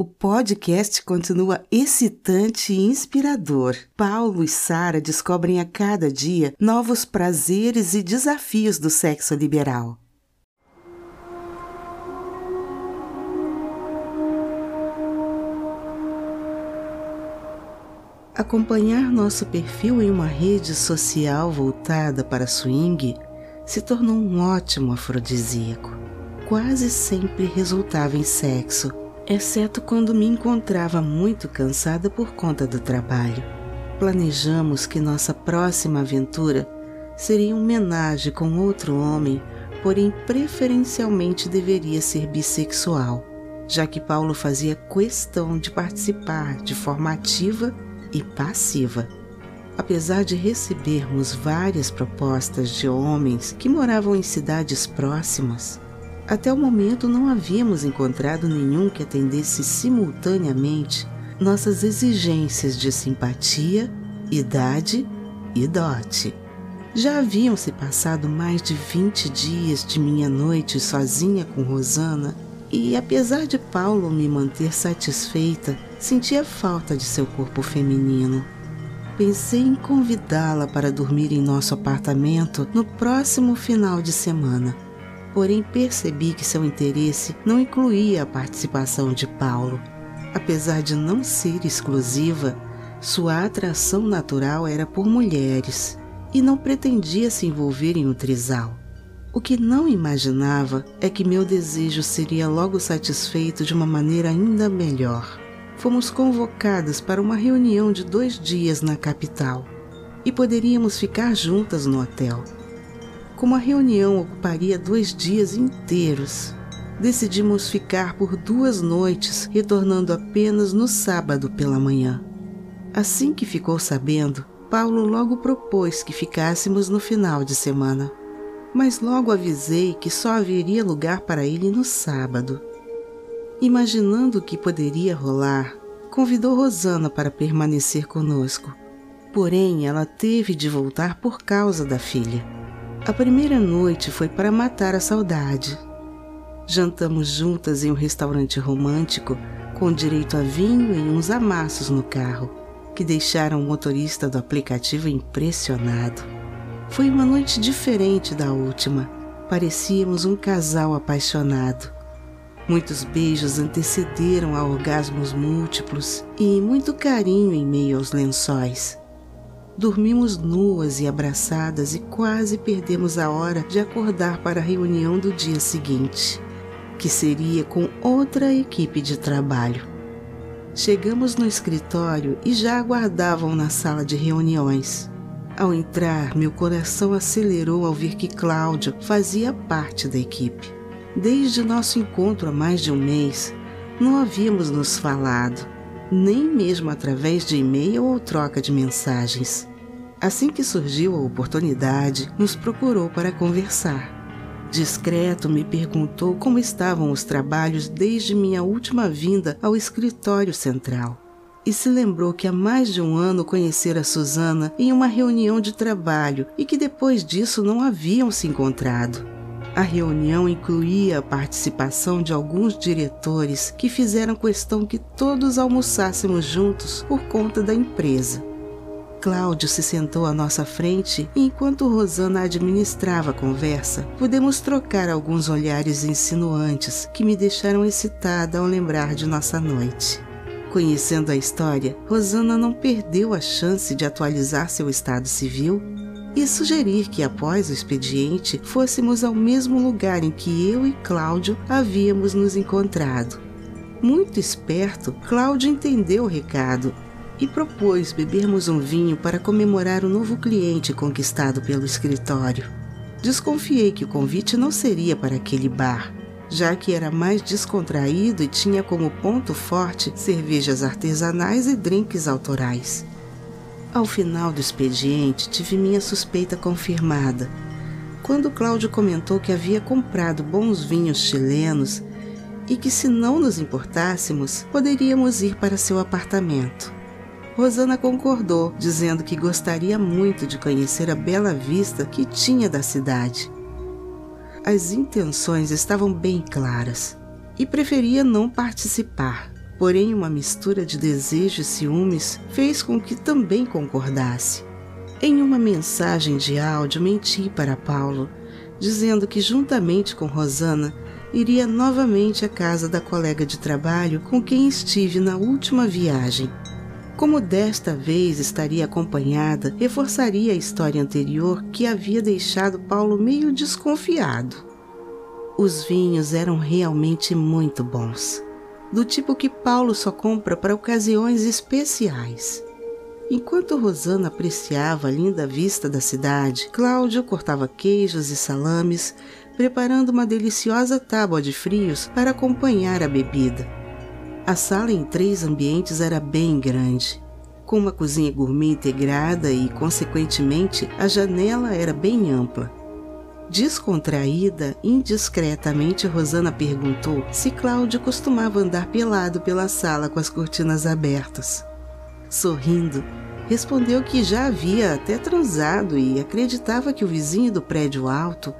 O podcast continua excitante e inspirador. Paulo e Sara descobrem a cada dia novos prazeres e desafios do sexo liberal. Acompanhar nosso perfil em uma rede social voltada para swing se tornou um ótimo afrodisíaco. Quase sempre resultava em sexo, exceto quando me encontrava muito cansada por conta do trabalho. Planejamos que nossa próxima aventura seria uma homenagem com outro homem, porém preferencialmente deveria ser bissexual, já que Paulo fazia questão de participar de forma ativa e passiva. Apesar de recebermos várias propostas de homens que moravam em cidades próximas, até o momento não havíamos encontrado nenhum que atendesse simultaneamente nossas exigências de simpatia, idade e dote. Já haviam se passado mais de 20 dias de minha noite sozinha com Rosana e, apesar de Paulo me manter satisfeita, sentia falta de seu corpo feminino. Pensei em convidá-la para dormir em nosso apartamento no próximo final de semana. Porém, percebi que seu interesse não incluía a participação de Paulo. Apesar de não ser exclusiva, sua atração natural era por mulheres e não pretendia se envolver em um trisal. O que não imaginava é que meu desejo seria logo satisfeito de uma maneira ainda melhor fomos convocadas para uma reunião de dois dias na capital e poderíamos ficar juntas no hotel. Como a reunião ocuparia dois dias inteiros, decidimos ficar por duas noites, retornando apenas no sábado pela manhã. Assim que ficou sabendo, Paulo logo propôs que ficássemos no final de semana, mas logo avisei que só haveria lugar para ele no sábado. Imaginando o que poderia rolar, convidou Rosana para permanecer conosco. Porém, ela teve de voltar por causa da filha. A primeira noite foi para matar a saudade. Jantamos juntas em um restaurante romântico, com direito a vinho e uns amassos no carro, que deixaram o motorista do aplicativo impressionado. Foi uma noite diferente da última. Parecíamos um casal apaixonado. Muitos beijos antecederam a orgasmos múltiplos e muito carinho em meio aos lençóis. Dormimos nuas e abraçadas e quase perdemos a hora de acordar para a reunião do dia seguinte, que seria com outra equipe de trabalho. Chegamos no escritório e já aguardavam na sala de reuniões. Ao entrar, meu coração acelerou ao ver que Cláudio fazia parte da equipe. Desde nosso encontro há mais de um mês, não havíamos nos falado, nem mesmo através de e-mail ou troca de mensagens. Assim que surgiu a oportunidade, nos procurou para conversar. Discreto me perguntou como estavam os trabalhos desde minha última vinda ao escritório central. E se lembrou que há mais de um ano conhecera Susana em uma reunião de trabalho e que depois disso não haviam se encontrado. A reunião incluía a participação de alguns diretores que fizeram questão que todos almoçássemos juntos por conta da empresa. Cláudio se sentou à nossa frente e, enquanto Rosana administrava a conversa, pudemos trocar alguns olhares insinuantes que me deixaram excitada ao lembrar de nossa noite. Conhecendo a história, Rosana não perdeu a chance de atualizar seu estado civil e sugerir que após o expediente fôssemos ao mesmo lugar em que eu e Cláudio havíamos nos encontrado. Muito esperto, Cláudio entendeu o recado e propôs bebermos um vinho para comemorar o novo cliente conquistado pelo escritório. Desconfiei que o convite não seria para aquele bar, já que era mais descontraído e tinha como ponto forte cervejas artesanais e drinks autorais. Ao final do expediente, tive minha suspeita confirmada. Quando Cláudio comentou que havia comprado bons vinhos chilenos e que, se não nos importássemos, poderíamos ir para seu apartamento. Rosana concordou, dizendo que gostaria muito de conhecer a bela vista que tinha da cidade. As intenções estavam bem claras e preferia não participar Porém, uma mistura de desejo e ciúmes fez com que também concordasse. Em uma mensagem de áudio, menti para Paulo, dizendo que, juntamente com Rosana, iria novamente à casa da colega de trabalho com quem estive na última viagem. Como desta vez estaria acompanhada, reforçaria a história anterior que havia deixado Paulo meio desconfiado. Os vinhos eram realmente muito bons, do tipo que Paulo só compra para ocasiões especiais. Enquanto Rosana apreciava a linda vista da cidade, Cláudio cortava queijos e salames, preparando uma deliciosa tábua de frios para acompanhar a bebida. A sala em três ambientes era bem grande, com uma cozinha gourmet integrada e, consequentemente, a janela era bem ampla. Descontraída, indiscretamente, Rosana perguntou se Cláudio costumava andar pelado pela sala com as cortinas abertas. Sorrindo, respondeu que já havia até transado e acreditava que o vizinho do prédio alto,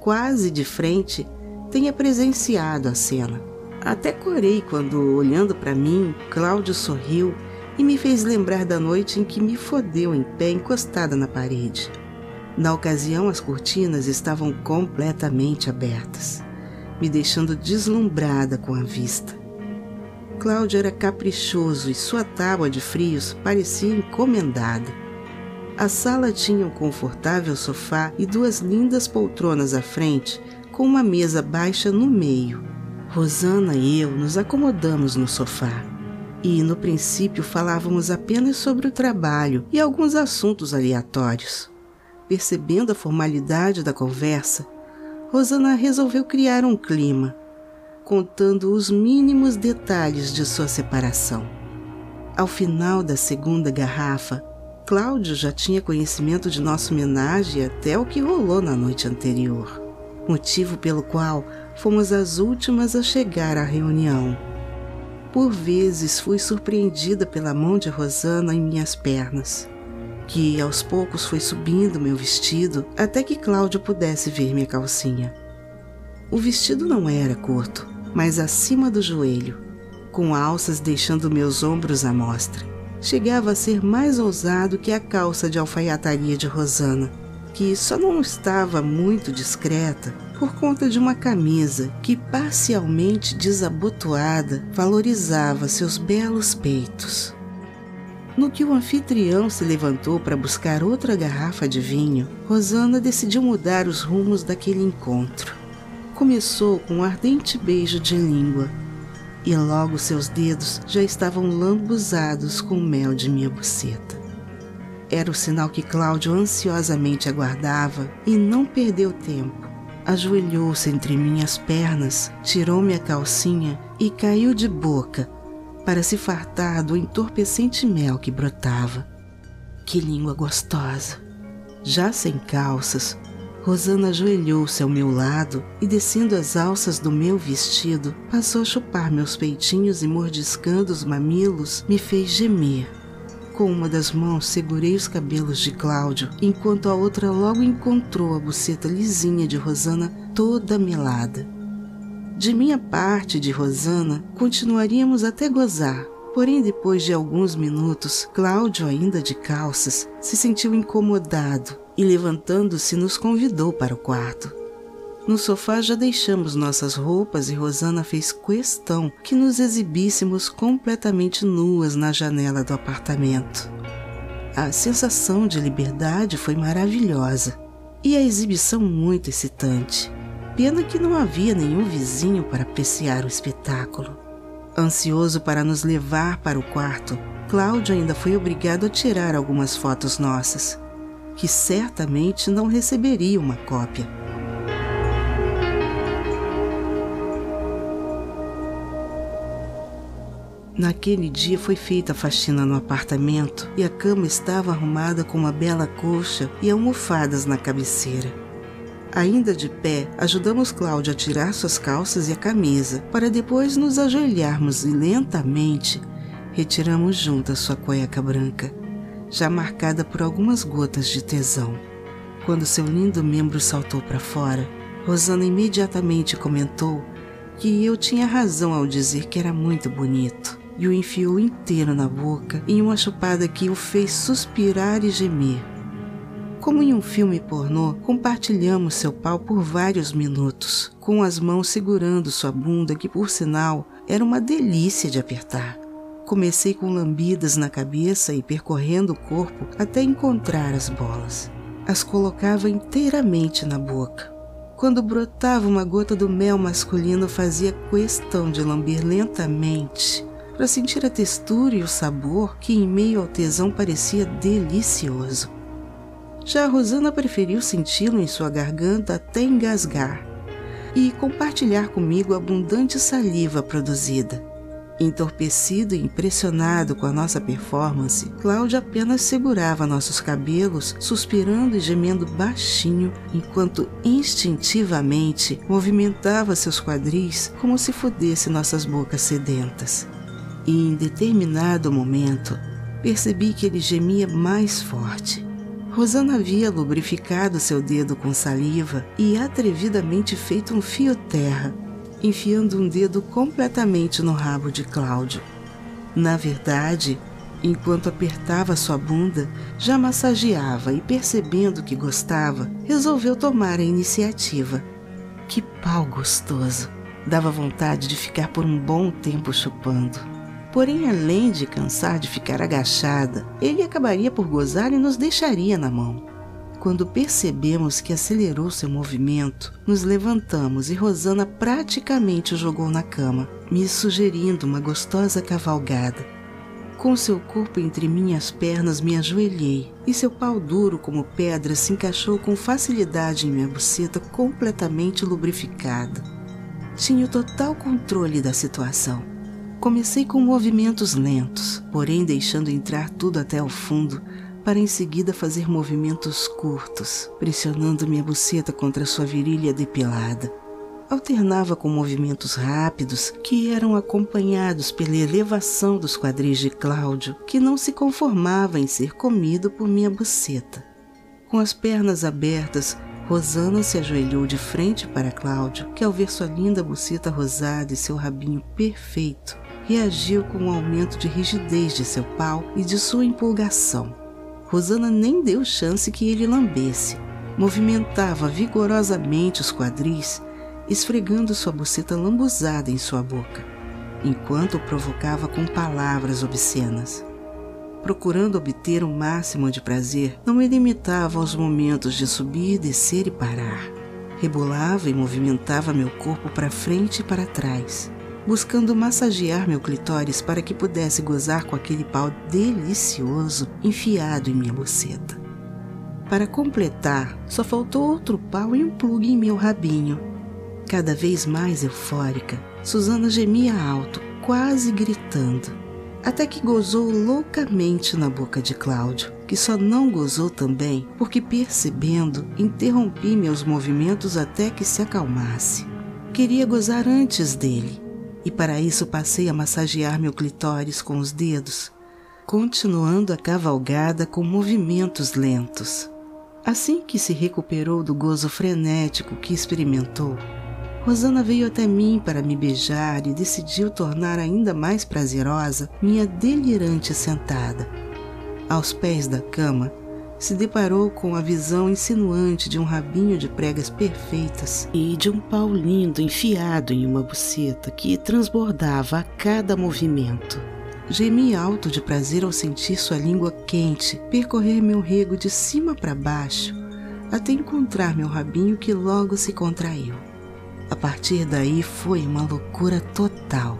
quase de frente, tenha presenciado a cena. Até corei quando, olhando para mim, Cláudio sorriu e me fez lembrar da noite em que me fodeu em pé encostada na parede. Na ocasião, as cortinas estavam completamente abertas, me deixando deslumbrada com a vista. Cláudio era caprichoso e sua tábua de frios parecia encomendada. A sala tinha um confortável sofá e duas lindas poltronas à frente, com uma mesa baixa no meio. Rosana e eu nos acomodamos no sofá. E no princípio falávamos apenas sobre o trabalho e alguns assuntos aleatórios. Percebendo a formalidade da conversa, Rosana resolveu criar um clima contando os mínimos detalhes de sua separação. Ao final da segunda garrafa, Cláudio já tinha conhecimento de nossa homenagem até o que rolou na noite anterior, motivo pelo qual fomos as últimas a chegar à reunião. Por vezes fui surpreendida pela mão de Rosana em minhas pernas, que aos poucos foi subindo meu vestido até que Cláudio pudesse ver minha calcinha. O vestido não era curto, mas acima do joelho, com alças deixando meus ombros à mostra. Chegava a ser mais ousado que a calça de alfaiataria de Rosana, que só não estava muito discreta por conta de uma camisa que, parcialmente desabotoada, valorizava seus belos peitos. No que o anfitrião se levantou para buscar outra garrafa de vinho, Rosana decidiu mudar os rumos daquele encontro começou com um ardente beijo de língua, e logo seus dedos já estavam lambuzados com o mel de minha buceta. Era o sinal que Cláudio ansiosamente aguardava e não perdeu tempo. Ajoelhou-se entre minhas pernas, tirou minha calcinha e caiu de boca para se fartar do entorpecente mel que brotava. Que língua gostosa! Já sem calças, Rosana ajoelhou-se ao meu lado e, descendo as alças do meu vestido, passou a chupar meus peitinhos e, mordiscando os mamilos, me fez gemer. Com uma das mãos segurei os cabelos de Cláudio, enquanto a outra logo encontrou a buceta lisinha de Rosana toda melada. De minha parte de Rosana, continuaríamos até gozar, Porém, depois de alguns minutos, Cláudio, ainda de calças, se sentiu incomodado e, levantando-se, nos convidou para o quarto. No sofá já deixamos nossas roupas e Rosana fez questão que nos exibíssemos completamente nuas na janela do apartamento. A sensação de liberdade foi maravilhosa e a exibição muito excitante. Pena que não havia nenhum vizinho para apreciar o espetáculo. Ansioso para nos levar para o quarto, Cláudio ainda foi obrigado a tirar algumas fotos nossas, que certamente não receberia uma cópia. Naquele dia foi feita a faxina no apartamento e a cama estava arrumada com uma bela colcha e almofadas na cabeceira. Ainda de pé, ajudamos Cláudia a tirar suas calças e a camisa, para depois nos ajoelharmos e lentamente retiramos juntas sua cueca branca, já marcada por algumas gotas de tesão. Quando seu lindo membro saltou para fora, Rosana imediatamente comentou que eu tinha razão ao dizer que era muito bonito. E o enfiou inteiro na boca em uma chupada que o fez suspirar e gemer. Como em um filme pornô, compartilhamos seu pau por vários minutos, com as mãos segurando sua bunda, que por sinal era uma delícia de apertar. Comecei com lambidas na cabeça e percorrendo o corpo até encontrar as bolas. As colocava inteiramente na boca. Quando brotava uma gota do mel masculino, fazia questão de lamber lentamente para sentir a textura e o sabor que, em meio ao tesão, parecia delicioso. Já a Rosana preferiu senti-lo em sua garganta até engasgar e compartilhar comigo a abundante saliva produzida. Entorpecido e impressionado com a nossa performance, Cláudia apenas segurava nossos cabelos, suspirando e gemendo baixinho, enquanto instintivamente movimentava seus quadris como se fudesse nossas bocas sedentas. E em determinado momento, percebi que ele gemia mais forte. Rosana havia lubrificado seu dedo com saliva e atrevidamente feito um fio terra enfiando um dedo completamente no rabo de Cláudio. Na verdade, enquanto apertava sua bunda, já massageava e, percebendo que gostava, resolveu tomar a iniciativa. Que pau gostoso! Dava vontade de ficar por um bom tempo chupando. Porém, além de cansar de ficar agachada, ele acabaria por gozar e nos deixaria na mão. Quando percebemos que acelerou seu movimento, nos levantamos e Rosana praticamente o jogou na cama, me sugerindo uma gostosa cavalgada. Com seu corpo entre minhas pernas, me ajoelhei e seu pau duro como pedra se encaixou com facilidade em minha buceta completamente lubrificada. Tinha o total controle da situação. Comecei com movimentos lentos, porém deixando entrar tudo até o fundo, para em seguida fazer movimentos curtos, pressionando minha buceta contra sua virilha depilada. Alternava com movimentos rápidos que eram acompanhados pela elevação dos quadris de Cláudio, que não se conformava em ser comido por minha buceta. Com as pernas abertas, Rosana se ajoelhou de frente para Cláudio, que ao ver sua linda buceta rosada e seu rabinho perfeito, reagiu com um aumento de rigidez de seu pau e de sua empolgação. Rosana nem deu chance que ele lambesse. Movimentava vigorosamente os quadris, esfregando sua buceta lambuzada em sua boca, enquanto o provocava com palavras obscenas. Procurando obter o máximo de prazer, não me limitava aos momentos de subir, descer e parar. Rebolava e movimentava meu corpo para frente e para trás, buscando massagear meu clitóris para que pudesse gozar com aquele pau delicioso enfiado em minha buceta. Para completar, só faltou outro pau e um plugue em meu rabinho. Cada vez mais eufórica, Susana gemia alto, quase gritando, até que gozou loucamente na boca de Cláudio, que só não gozou também porque, percebendo, interrompi meus movimentos até que se acalmasse. Queria gozar antes dele, e para isso passei a massagear meu clitóris com os dedos, continuando a cavalgada com movimentos lentos. Assim que se recuperou do gozo frenético que experimentou, Rosana veio até mim para me beijar e decidiu tornar ainda mais prazerosa minha delirante sentada. Aos pés da cama, se deparou com a visão insinuante de um rabinho de pregas perfeitas e de um pau lindo enfiado em uma buceta que transbordava a cada movimento. Gemi alto de prazer ao sentir sua língua quente percorrer meu rego de cima para baixo, até encontrar meu rabinho que logo se contraiu. A partir daí foi uma loucura total.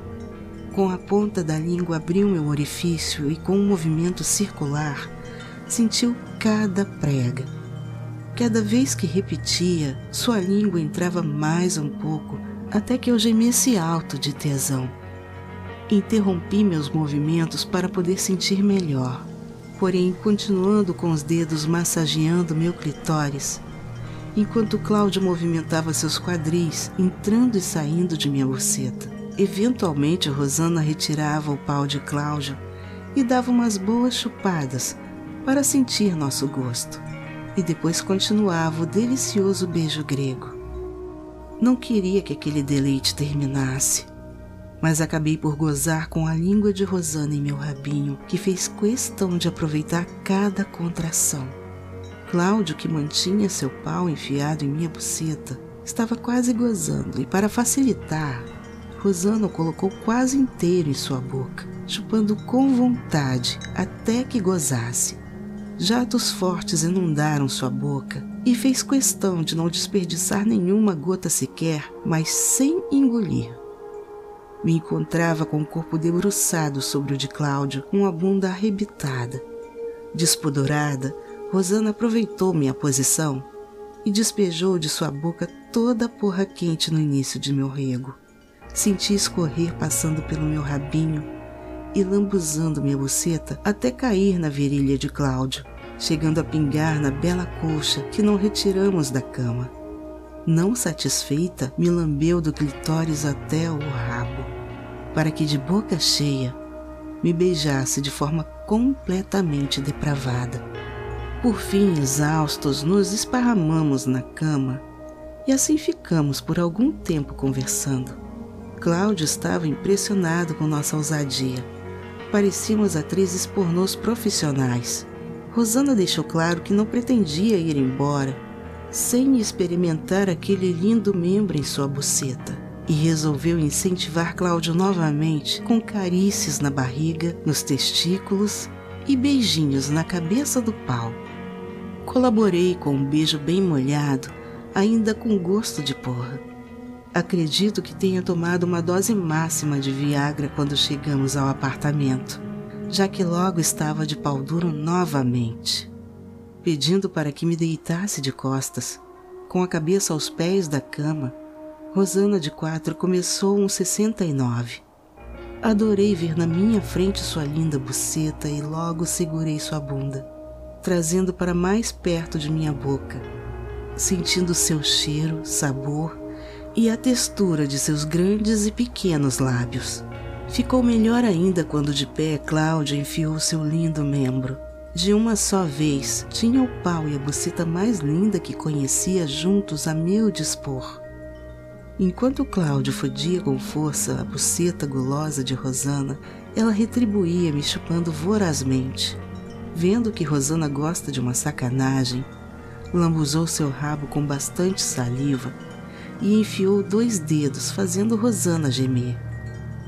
Com a ponta da língua abriu meu orifício e com um movimento circular sentiu cada prega. Cada vez que repetia, sua língua entrava mais um pouco, até que eu gemesse alto de tesão. Interrompi meus movimentos para poder sentir melhor, porém continuando com os dedos massageando meu clitóris, enquanto Cláudio movimentava seus quadris, entrando e saindo de minha buceta. Eventualmente, Rosana retirava o pau de Cláudio e dava umas boas chupadas, para sentir nosso gosto, e depois continuava o delicioso beijo grego. Não queria que aquele deleite terminasse. mas acabei por gozar com a língua de Rosana em meu rabinho, que fez questão de aproveitar cada contração. Cláudio, que mantinha seu pau enfiado em minha buceta, estava quase gozando e, para facilitar, Rosana o colocou quase inteiro em sua boca, chupando com vontade até que gozasse. Jatos fortes inundaram sua boca e fez questão de não desperdiçar nenhuma gota sequer, mas sem engolir. Me encontrava com o corpo debruçado sobre o de Cláudio, com a bunda arrebitada. Despodorada, Rosana aproveitou minha posição e despejou de sua boca toda a porra quente no início de meu rego. Senti escorrer passando pelo meu rabinho e lambuzando minha buceta até cair na virilha de Cláudio, chegando a pingar na bela colcha que não retiramos da cama. Não satisfeita, me lambeu do clitóris até o rabo, para que de boca cheia me beijasse de forma completamente depravada. Por fim, exaustos, nos esparramamos na cama e assim ficamos por algum tempo conversando. Cláudio estava impressionado com nossa ousadia. Parecíamos atrizes pornôs profissionais. Rosana deixou claro que não pretendia ir embora sem experimentar aquele lindo membro em sua buceta e resolveu incentivar Cláudio novamente com carícias na barriga, nos testículos e beijinhos na cabeça do pau. Colaborei com um beijo bem molhado, ainda com gosto de porra. Acredito que tenha tomado uma dose máxima de Viagra quando chegamos ao apartamento, já que logo estava de pau duro novamente. Pedindo para que me deitasse de costas, com a cabeça aos pés da cama, Rosana de quatro começou um 69. Adorei ver na minha frente sua linda buceta e logo segurei sua bunda trazendo para mais perto de minha boca, sentindo seu cheiro, sabor e a textura de seus grandes e pequenos lábios. Ficou melhor ainda quando de pé Cláudia enfiou seu lindo membro. De uma só vez, tinha o pau e a buceta mais linda que conhecia juntos a meu dispor. Enquanto Cláudio fodia com força a buceta gulosa de Rosana, ela retribuía me chupando vorazmente. Vendo que Rosana gosta de uma sacanagem, lambuzou seu rabo com bastante saliva e enfiou dois dedos, fazendo Rosana gemer.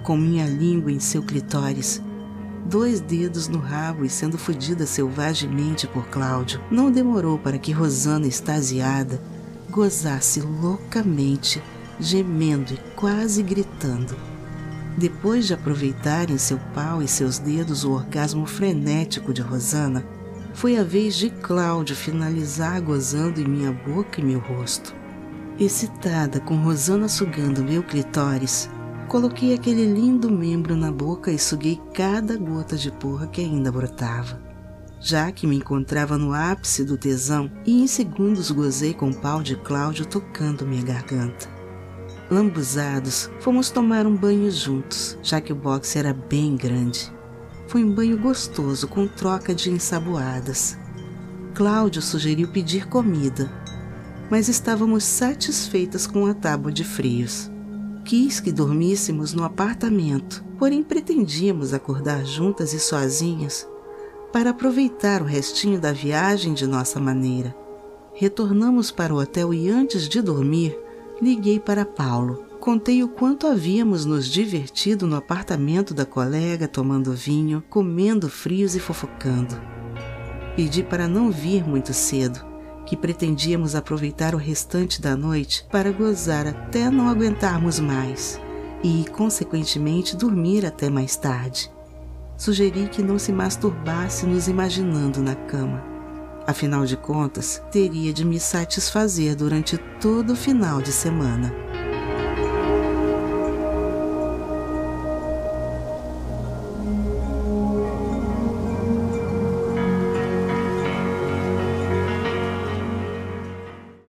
Com minha língua em seu clitóris, dois dedos no rabo e sendo fodida selvagemente por Cláudio, não demorou para que Rosana, extasiada, gozasse loucamente, gemendo e quase gritando. Depois de aproveitarem seu pau e seus dedos o orgasmo frenético de Rosana, foi a vez de Cláudio finalizar gozando em minha boca e meu rosto. Excitada com Rosana sugando meu clitóris, coloquei aquele lindo membro na boca e suguei cada gota de porra que ainda brotava. Já que me encontrava no ápice do tesão e em segundos gozei com o pau de Cláudio tocando minha garganta. Lambuzados, fomos tomar um banho juntos, já que o boxe era bem grande. Foi um banho gostoso com troca de ensaboadas. Cláudio sugeriu pedir comida, mas estávamos satisfeitas com a tábua de frios. Quis que dormíssemos no apartamento, porém pretendíamos acordar juntas e sozinhas para aproveitar o restinho da viagem de nossa maneira. Retornamos para o hotel e antes de dormir, liguei para Paulo. Contei o quanto havíamos nos divertido no apartamento da colega, tomando vinho, comendo frios e fofocando. Pedi para não vir muito cedo, que pretendíamos aproveitar o restante da noite para gozar até não aguentarmos mais e, consequentemente, dormir até mais tarde. Sugeri que não se masturbasse nos imaginando na cama Afinal de contas, teria de me satisfazer durante todo o final de semana.